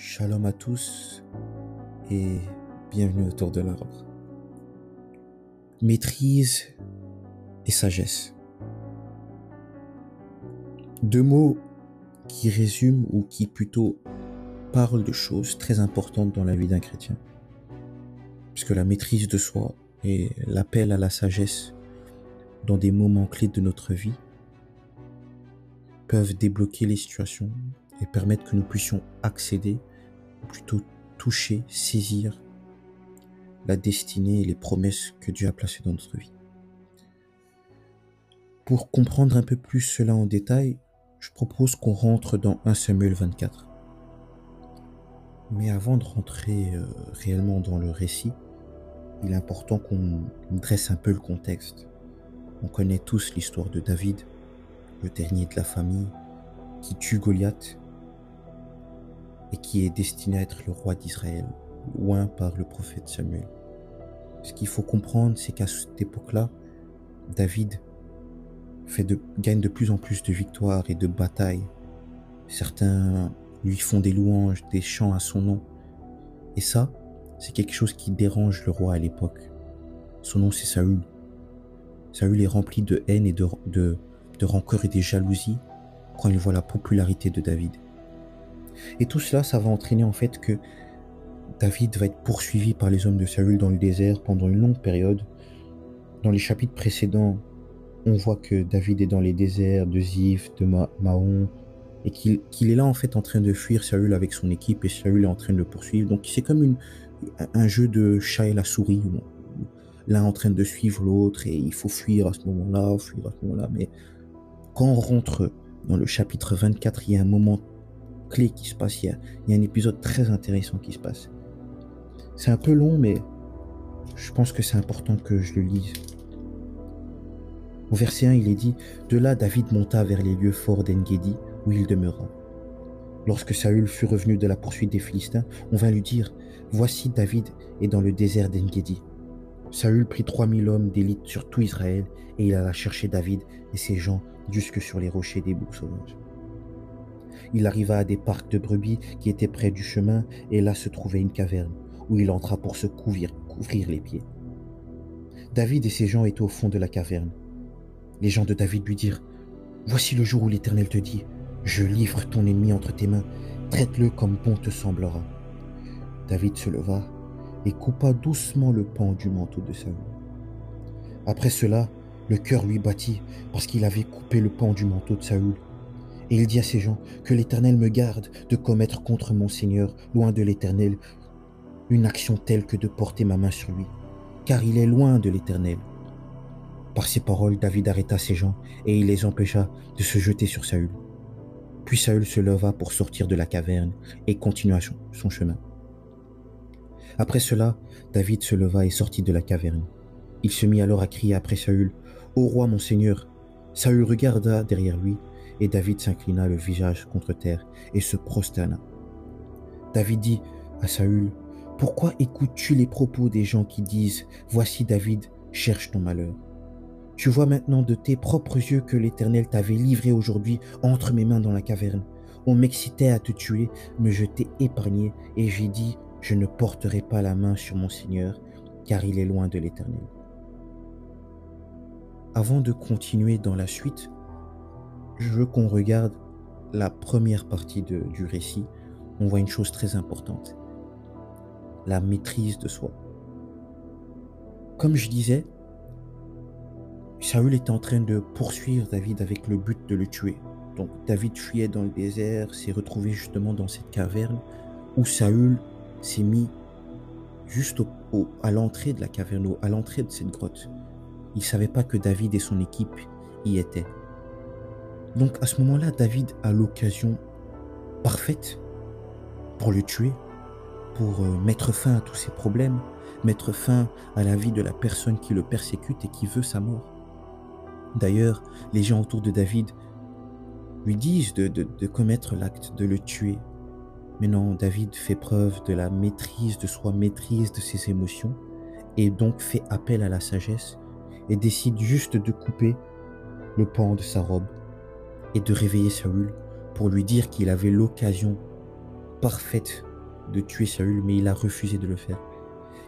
Shalom à tous et bienvenue autour de l'arbre. Maîtrise et sagesse. Deux mots qui résument ou qui plutôt parlent de choses très importantes dans la vie d'un chrétien. Puisque la maîtrise de soi et l'appel à la sagesse dans des moments clés de notre vie peuvent débloquer les situations et permettre que nous puissions accéder, ou plutôt toucher, saisir la destinée et les promesses que Dieu a placées dans notre vie. Pour comprendre un peu plus cela en détail, je propose qu'on rentre dans 1 Samuel 24. Mais avant de rentrer euh, réellement dans le récit, il est important qu'on dresse un peu le contexte. On connaît tous l'histoire de David, le dernier de la famille, qui tue Goliath et qui est destiné à être le roi d'Israël, loin par le prophète Samuel. Ce qu'il faut comprendre, c'est qu'à cette époque-là, David gagne de plus en plus de victoires et de batailles. Certains lui font des louanges, des chants à son nom. Et ça, c'est quelque chose qui dérange le roi à l'époque. Son nom, c'est Saül. Saül est rempli de haine et de, de rancœur et de jalousie quand il voit la popularité de David. Et tout cela, ça va entraîner en fait que David va être poursuivi par les hommes de Saül dans le désert pendant une longue période. Dans les chapitres précédents, on voit que David est dans les déserts de Ziph, de Mahon, et qu'il est là en fait en train de fuir Saül avec son équipe et Saül est en train de le poursuivre. Donc c'est comme un jeu de chat et la souris, l'un en train de suivre l'autre et il faut fuir à ce moment-là, fuir à ce moment-là. Mais quand on rentre dans le chapitre 24, il y a un moment clé qui se passe. Il y, a, un épisode très intéressant qui se passe. C'est un peu long, mais je pense que c'est important que je le lise. Au verset 1, il est dit De là, David monta vers les lieux forts d'Engedi, où il demeura. Lorsque Saül fut revenu de la poursuite des Philistins, on vint lui dire Voici David est dans le désert d'Engedi. Saül prit trois mille hommes d'élite sur tout Israël, et il alla chercher David et ses gens jusque sur les rochers des boucs sauvages. Il arriva à des parcs de brebis qui étaient près du chemin, et là se trouvait une caverne, où il entra pour se couvrir, les pieds. David et ses gens étaient au fond de la caverne. Les gens de David lui dirent, Voici le jour où l'Éternel te dit, Je livre ton ennemi entre tes mains, traite-le comme bon te semblera. David se leva et coupa doucement le pan du manteau de Saül. Après cela, le cœur lui battit parce qu'il avait coupé le pan du manteau de Saül et il dit à ses gens, Que l'Éternel me garde de commettre contre mon Seigneur, loin de l'Éternel, une action telle que de porter ma main sur lui, car il est loin de l'Éternel. Par ces paroles, David arrêta ses gens, et il les empêcha de se jeter sur Saül. Puis Saül se leva pour sortir de la caverne et continua son chemin. Après cela, David se leva et sortit de la caverne. Il se mit alors à crier après Saül, Ô roi mon Seigneur. Saül regarda derrière lui, et David s'inclina le visage contre terre et se prosterna. David dit à Saül, Pourquoi écoutes-tu les propos des gens qui disent, Voici David cherche ton malheur Tu vois maintenant de tes propres yeux que l'Éternel t'avait livré aujourd'hui entre mes mains dans la caverne. On m'excitait à te tuer, mais je t'ai épargné, et j'ai dit, Je ne porterai pas la main sur mon Seigneur, car il est loin de l'Éternel. Avant de continuer dans la suite, je veux qu'on regarde la première partie du récit. On voit une chose très importante. La maîtrise de soi. Comme je disais, Saül est en train de poursuivre David avec le but de le tuer. Donc David fuyait dans le désert, s'est retrouvé justement dans cette caverne où Saül s'est mis juste à l'entrée de la caverne, à l'entrée de cette grotte. Il ne savait pas que David et son équipe y étaient. Donc à ce moment-là, David a l'occasion parfaite pour le tuer, pour euh, mettre fin à tous ses problèmes, mettre fin à la vie de la personne qui le persécute et qui veut sa mort. D'ailleurs, les gens autour de David lui disent de, de commettre l'acte, de le tuer. Mais non, David fait preuve de la maîtrise de soi, maîtrise de ses émotions, et donc fait appel à la sagesse, et décide juste de couper le pan de sa robe et de réveiller Saül pour lui dire qu'il avait l'occasion parfaite de tuer Saül, mais il a refusé de le faire.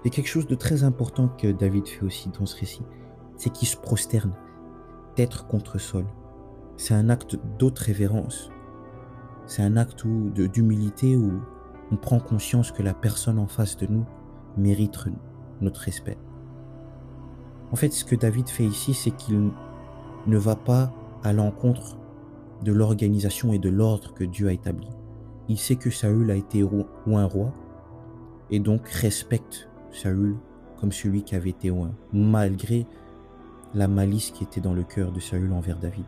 Et quelque chose de très important que David fait aussi dans ce récit, c'est qu'il se prosterne, tête contre sol. C'est un acte d'autre révérence. C'est un acte d'humilité où on prend conscience que la personne en face de nous mérite notre respect. En fait, ce que David fait ici, c'est qu'il ne va pas à l'encontre de l'organisation et de l'ordre que Dieu a établi. Il sait que Saül a été ou un roi et donc respecte Saül comme celui qui avait été oint, malgré la malice qui était dans le cœur de Saül envers David.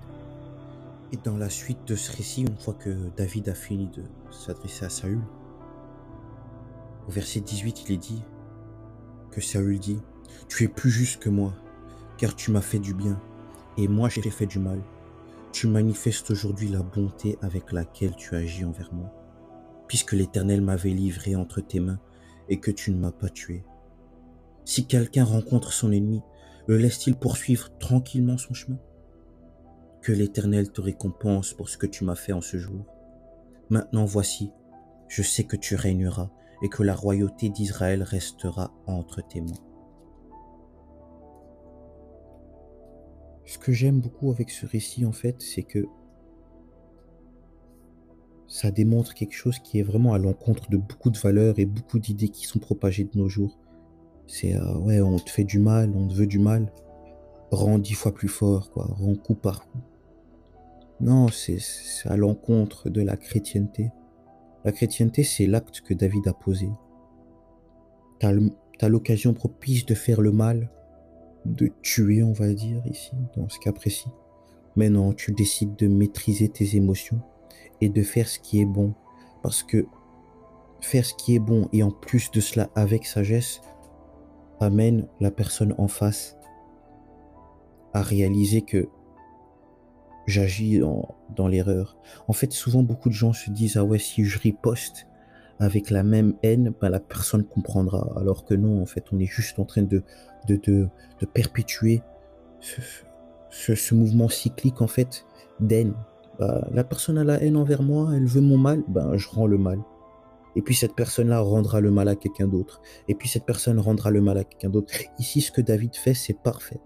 Et dans la suite de ce récit, une fois que David a fini de s'adresser à Saül, au verset 18, il est dit que Saül dit Tu es plus juste que moi, car tu m'as fait du bien, et moi j'ai fait du mal. Tu manifestes aujourd'hui la bonté avec laquelle tu agis envers moi, puisque l'Éternel m'avait livré entre tes mains et que tu ne m'as pas tué. Si quelqu'un rencontre son ennemi, le laisse-t-il poursuivre tranquillement son chemin? Que l'Éternel te récompense pour ce que tu m'as fait en ce jour. Maintenant voici, je sais que tu régneras et que la royauté d'Israël restera entre tes mains. Ce que j'aime beaucoup avec ce récit, en fait, c'est que ça démontre quelque chose qui est vraiment à l'encontre de beaucoup de valeurs et beaucoup d'idées qui sont propagées de nos jours. C'est euh, ouais, on te fait du mal, on te veut du mal, rends dix fois plus fort, quoi, rends coup par coup. Non, c'est à l'encontre de la chrétienté. La chrétienté, c'est l'acte que David a posé. Tu as l'occasion propice de faire le mal, de tuer, on va dire, ici, dans ce cas précis. Mais non, tu décides de maîtriser tes émotions et de faire ce qui est bon. Parce que faire ce qui est bon et en plus de cela avec sagesse amène la personne en face à réaliser que j'agis dans, l'erreur. En fait, souvent, beaucoup de gens se disent, ah ouais, si je riposte avec la même haine, ben, la personne comprendra. Alors que non, en fait, on est juste en train de, de, de, perpétuer ce, ce, mouvement cyclique, en fait, d'haine. Ben, la personne a la haine envers moi, elle veut mon mal, ben, je rends le mal. Et puis cette personne-là rendra le mal à quelqu'un d'autre. Et puis cette personne rendra le mal à quelqu'un d'autre. Ici, ce que David fait, c'est parfait.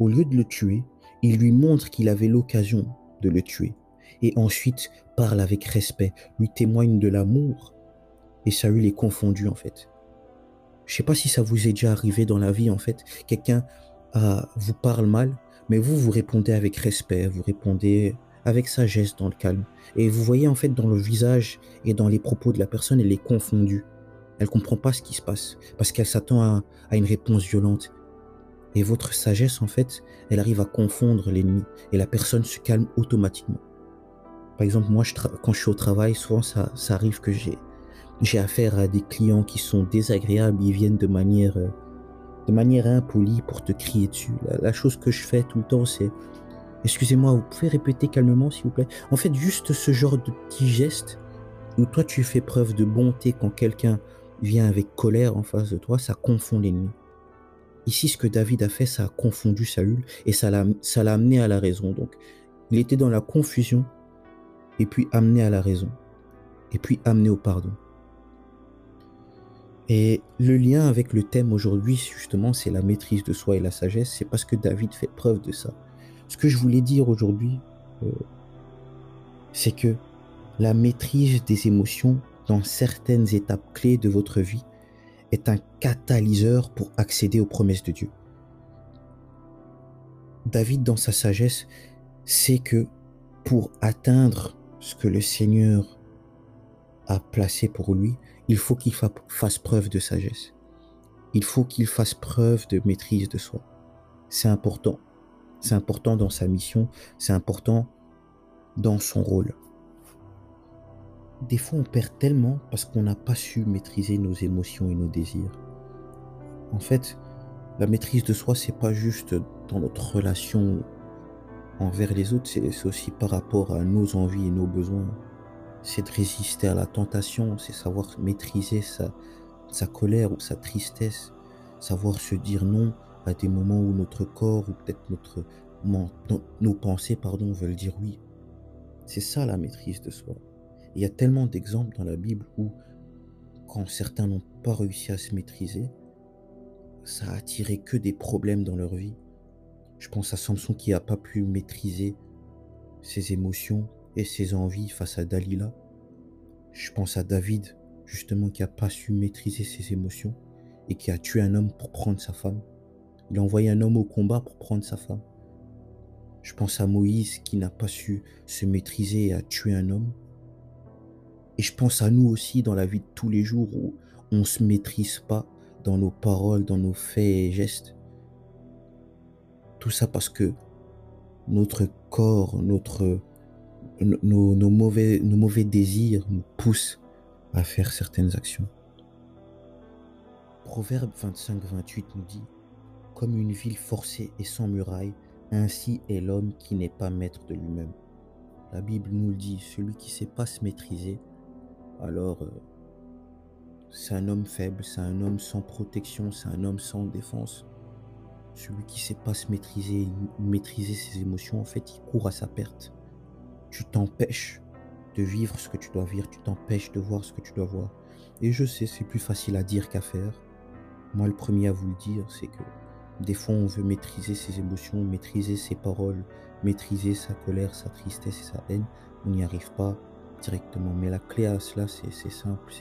Au lieu de le tuer, il lui montre qu'il avait l'occasion de le tuer. Et ensuite parle avec respect, lui témoigne de l'amour. Et Saül est confondu en fait. Je sais pas si ça vous est déjà arrivé dans la vie en fait. Quelqu'un euh, vous parle mal, mais vous vous répondez avec respect, vous répondez avec sagesse dans le calme. Et vous voyez en fait dans le visage et dans les propos de la personne, elle est confondue. Elle comprend pas ce qui se passe parce qu'elle s'attend à, une réponse violente. Et votre sagesse, en fait, elle arrive à confondre l'ennemi et la personne se calme automatiquement. Par exemple, moi, je quand je suis au travail, souvent ça arrive que j'ai j'ai affaire à des clients qui sont désagréables, ils viennent de manière euh, de manière impolie pour te crier dessus. La, chose que je fais tout le temps, c'est excusez-moi, vous pouvez répéter calmement, s'il vous plaît? En fait, juste ce genre de petit geste où toi tu fais preuve de bonté quand quelqu'un vient avec colère en face de toi, ça confond l'ennemi. Ici, ce que David a fait, ça a confondu Saül et ça l'a, ça l'a amené à la raison. Donc, il était dans la confusion et puis amené à la raison et puis amené au pardon. Et le lien avec le thème aujourd'hui, justement, c'est la maîtrise de soi et la sagesse. C'est parce que David fait preuve de ça. Ce que je voulais dire aujourd'hui, euh, c'est que la maîtrise des émotions dans certaines étapes clés de votre vie est un catalyseur pour accéder aux promesses de Dieu. David, dans sa sagesse, sait que pour atteindre ce que le Seigneur a placé pour lui, il faut qu'il fasse preuve de sagesse. Il faut qu'il fasse preuve de maîtrise de soi. C'est important. C'est important dans sa mission, c'est important dans son rôle des fois on perd tellement parce qu'on n'a pas su maîtriser nos émotions et nos désirs. En fait, la maîtrise de soi, c'est pas juste dans notre relation envers les autres, c'est aussi par rapport à nos envies et nos besoins. C'est de résister à la tentation, c'est savoir maîtriser sa, sa colère ou sa tristesse, savoir se dire non à des moments où notre corps ou peut-être notre nos pensées pardon veulent dire oui. C'est ça la maîtrise de soi. Il y a tellement d'exemples dans la Bible où quand certains n'ont pas réussi à se maîtriser, ça a attiré que des problèmes dans leur vie. Je pense à Samson qui n'a pas pu maîtriser ses émotions et ses envies face à Dalila. Je pense à David, justement, qui n'a pas su maîtriser ses émotions et qui a tué un homme pour prendre sa femme. Il a envoyé un homme au combat pour prendre sa femme. Je pense à Moïse qui n'a pas su se maîtriser et a tué un homme. Et je pense à nous aussi dans la vie de tous les jours où on ne se maîtrise pas dans nos paroles, dans nos faits et gestes. Tout ça parce que notre corps, notre, nos, mauvais, nos mauvais désirs nous poussent à faire certaines actions. Proverbe 25-28 nous dit Comme une ville forcée et sans muraille, ainsi est l'homme qui n'est pas maître de lui-même. La Bible nous le dit celui qui ne sait pas se maîtriser, alors euh, c'est un homme faible, c'est un homme sans protection, c'est un homme sans défense. Celui qui ne sait pas se maîtriser, maîtriser ses émotions, en fait, il court à sa perte. Tu t'empêches de vivre ce que tu dois vivre, tu t'empêches de voir ce que tu dois voir. Et je sais, c'est plus facile à dire qu'à faire. Moi, le premier à vous le dire, c'est que des fois, on veut maîtriser ses émotions, maîtriser ses paroles, maîtriser sa colère, sa tristesse et sa haine. On n'y arrive pas directement. Mais la clé à cela, c'est simple,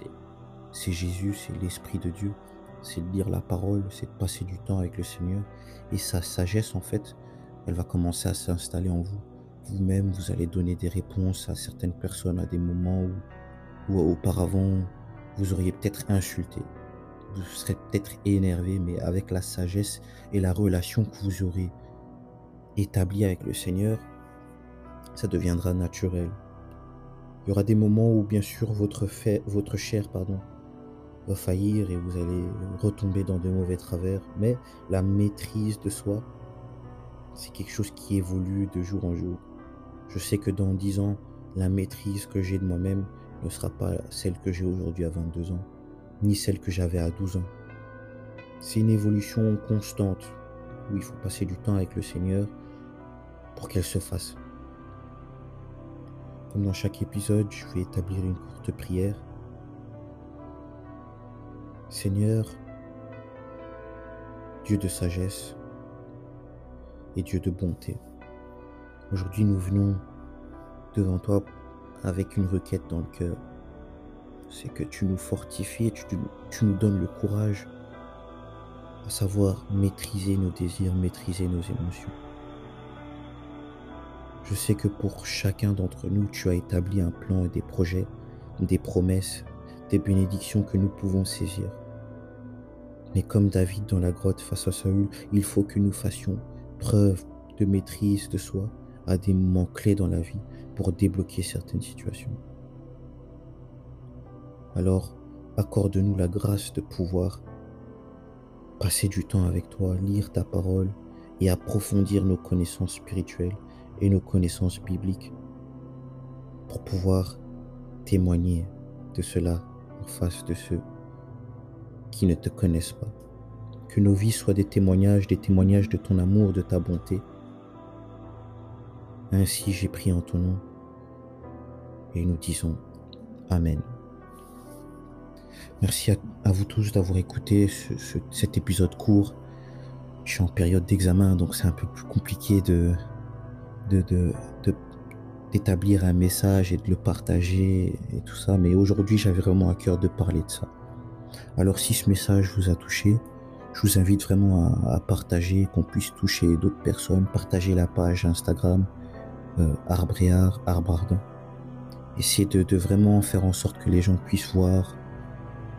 c'est Jésus, c'est l'Esprit de Dieu, c'est de lire la parole, c'est de passer du temps avec le Seigneur. Et sa sagesse, en fait, elle va commencer à s'installer en vous. Vous-même, vous allez donner des réponses à certaines personnes à des moments où, auparavant, vous auriez peut-être insulté. Vous serez peut-être énervé, mais avec la sagesse et la relation que vous aurez établie avec le Seigneur, ça deviendra naturel. Il y aura des moments où, bien sûr, votre, fait, votre chair pardon, va faillir et vous allez retomber dans de mauvais travers. Mais la maîtrise de soi, c'est quelque chose qui évolue de jour en jour. Je sais que dans 10 ans, la maîtrise que j'ai de moi-même ne sera pas celle que j'ai aujourd'hui à 22 ans, ni celle que j'avais à 12 ans. C'est une évolution constante où il faut passer du temps avec le Seigneur pour qu'elle se fasse. Comme dans chaque épisode, je vais établir une courte prière Seigneur, Dieu de sagesse et Dieu de bonté, aujourd'hui nous venons devant toi avec une requête dans le cœur. C'est que tu nous fortifies et tu, tu nous donnes le courage à savoir maîtriser nos désirs, maîtriser nos émotions. Je sais que pour chacun d'entre nous, tu as établi un plan et des projets, des promesses, des bénédictions que nous pouvons saisir. Mais comme David dans la grotte face à Saül, il faut que nous fassions preuve de maîtrise de soi à des moments clés dans la vie pour débloquer certaines situations. Alors, accorde-nous la grâce de pouvoir passer du temps avec toi, lire ta parole et approfondir nos connaissances spirituelles et nos connaissances bibliques pour pouvoir témoigner de cela en face de ceux qui ne te connaissent pas. Que nos vies soient des témoignages, des témoignages de ton amour, de ta bonté. Ainsi j'ai pris en ton nom et nous disons Amen. Merci à, vous tous d'avoir écouté cet épisode court. Je suis en période d'examen, donc c'est un peu plus compliqué de, d'établir un message et de le partager et tout ça. Mais aujourd'hui, j'avais vraiment à cœur de parler de ça. Alors si ce message vous a touché, je vous invite vraiment à, partager, qu'on puisse toucher d'autres personnes, partager la page Instagram euh, Arbre et Arbre Essayez de, de vraiment faire en sorte que les gens puissent voir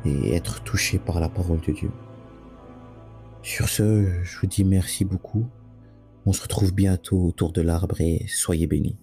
et être touchés par la parole de Dieu. Sur ce, je vous dis merci beaucoup. On se retrouve bientôt autour de l'arbre et soyez bénis.